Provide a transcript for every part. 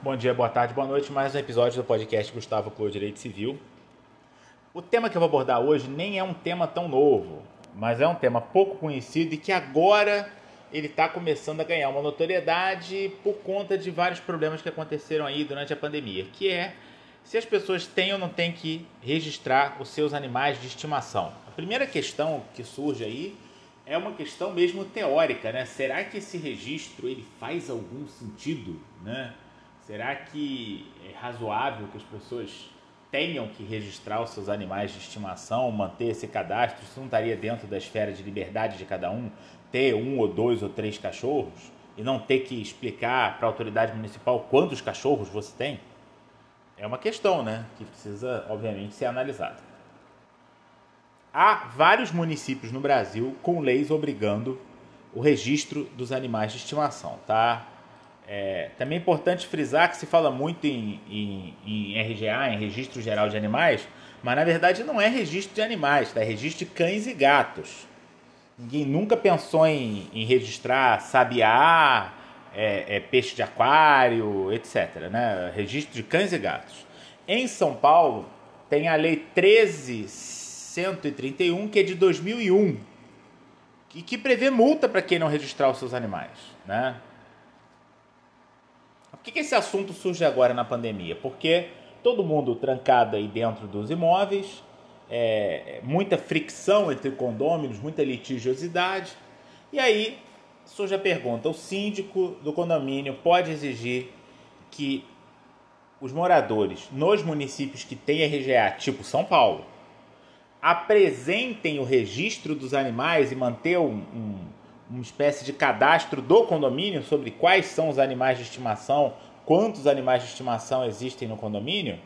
Bom dia, boa tarde, boa noite. Mais um episódio do podcast Gustavo Clô Direito Civil. O tema que eu vou abordar hoje nem é um tema tão novo, mas é um tema pouco conhecido e que agora ele está começando a ganhar uma notoriedade por conta de vários problemas que aconteceram aí durante a pandemia, que é se as pessoas têm ou não têm que registrar os seus animais de estimação. A primeira questão que surge aí é uma questão mesmo teórica, né? Será que esse registro ele faz algum sentido, né? Será que é razoável que as pessoas tenham que registrar os seus animais de estimação, manter esse cadastro? Isso não estaria dentro da esfera de liberdade de cada um ter um ou dois ou três cachorros e não ter que explicar para a autoridade municipal quantos cachorros você tem? É uma questão, né? Que precisa, obviamente, ser analisada há vários municípios no Brasil com leis obrigando o registro dos animais de estimação, tá? É, também é importante frisar que se fala muito em, em, em, RGA, em Registro Geral de Animais, mas na verdade não é registro de animais, tá? é registro de cães e gatos. Ninguém nunca pensou em, em registrar sabiá, é, é, peixe de aquário, etc. Né? Registro de cães e gatos. Em São Paulo, tem a Lei 13 131, que é de 2001, que, que prevê multa para quem não registrar os seus animais. Né? Por que, que esse assunto surge agora na pandemia? Porque todo mundo trancado aí dentro dos imóveis, é, muita fricção entre condôminos, muita litigiosidade. E aí surge a pergunta: o síndico do condomínio pode exigir que os moradores nos municípios que têm RGA, tipo São Paulo, apresentem o registro dos animais e manter um, um, uma espécie de cadastro do condomínio sobre quais são os animais de estimação, quantos animais de estimação existem no condomínio?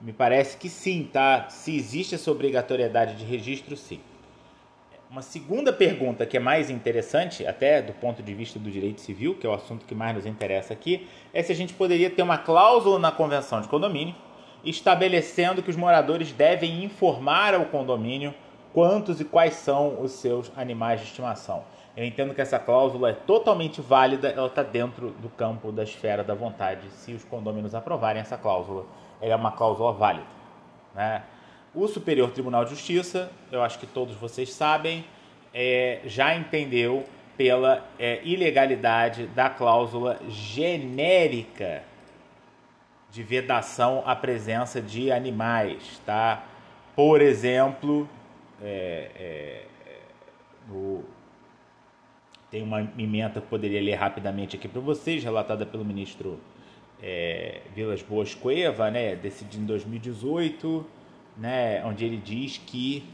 Me parece que sim, tá? Se existe essa obrigatoriedade de registro, sim. Uma segunda pergunta que é mais interessante, até do ponto de vista do direito civil, que é o assunto que mais nos interessa aqui, é se a gente poderia ter uma cláusula na convenção de condomínio estabelecendo que os moradores devem informar ao condomínio quantos e quais são os seus animais de estimação. Eu entendo que essa cláusula é totalmente válida, ela está dentro do campo da esfera da vontade. Se os condôminos aprovarem essa cláusula, ela é uma cláusula válida. Né? O Superior Tribunal de Justiça, eu acho que todos vocês sabem, é, já entendeu pela é, ilegalidade da cláusula genérica de vedação à presença de animais, tá? Por exemplo, é, é, no, tem uma emenda que poderia ler rapidamente aqui para vocês, relatada pelo ministro é, Vilas Boas Cueva, né, decidido em 2018, né, onde ele diz que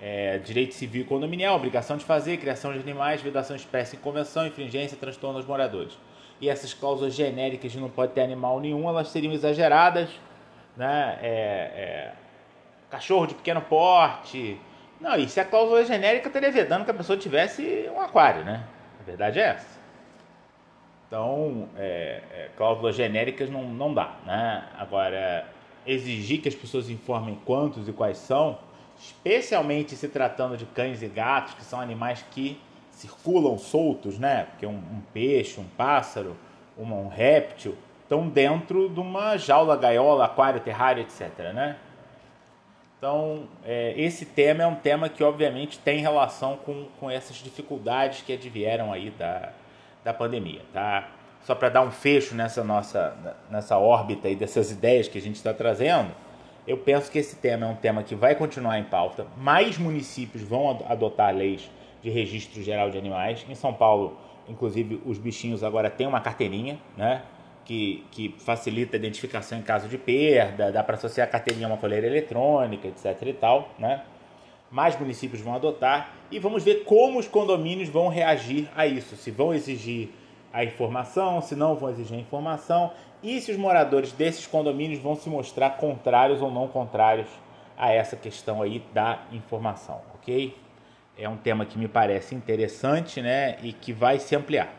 é, direito civil e condominial, obrigação de fazer, criação de animais, vedação espécie em convenção, infringência, transtorno aos moradores e essas cláusulas genéricas de não pode ter animal nenhum, elas seriam exageradas, né? É, é, cachorro de pequeno porte. Não, e se a cláusula genérica estaria vedando que a pessoa tivesse um aquário, né? A verdade é essa. Então, é, é, cláusulas genéricas não, não dá, né? Agora, exigir que as pessoas informem quantos e quais são, especialmente se tratando de cães e gatos, que são animais que circulam soltos, né? Porque um, um peixe, um pássaro, um, um réptil estão dentro de uma jaula, gaiola, aquário, terrário, etc. Né? Então, é, esse tema é um tema que, obviamente, tem relação com, com essas dificuldades que advieram aí da, da pandemia. Tá? Só para dar um fecho nessa nossa nessa órbita aí dessas ideias que a gente está trazendo, eu penso que esse tema é um tema que vai continuar em pauta. Mais municípios vão adotar leis de registro geral de animais. Em São Paulo, inclusive, os bichinhos agora têm uma carteirinha, né? Que, que facilita a identificação em caso de perda, dá para associar a carteirinha a uma coleira eletrônica, etc e tal, né? Mais municípios vão adotar e vamos ver como os condomínios vão reagir a isso, se vão exigir a informação, se não vão exigir a informação e se os moradores desses condomínios vão se mostrar contrários ou não contrários a essa questão aí da informação, ok? é um tema que me parece interessante né, e que vai se ampliar.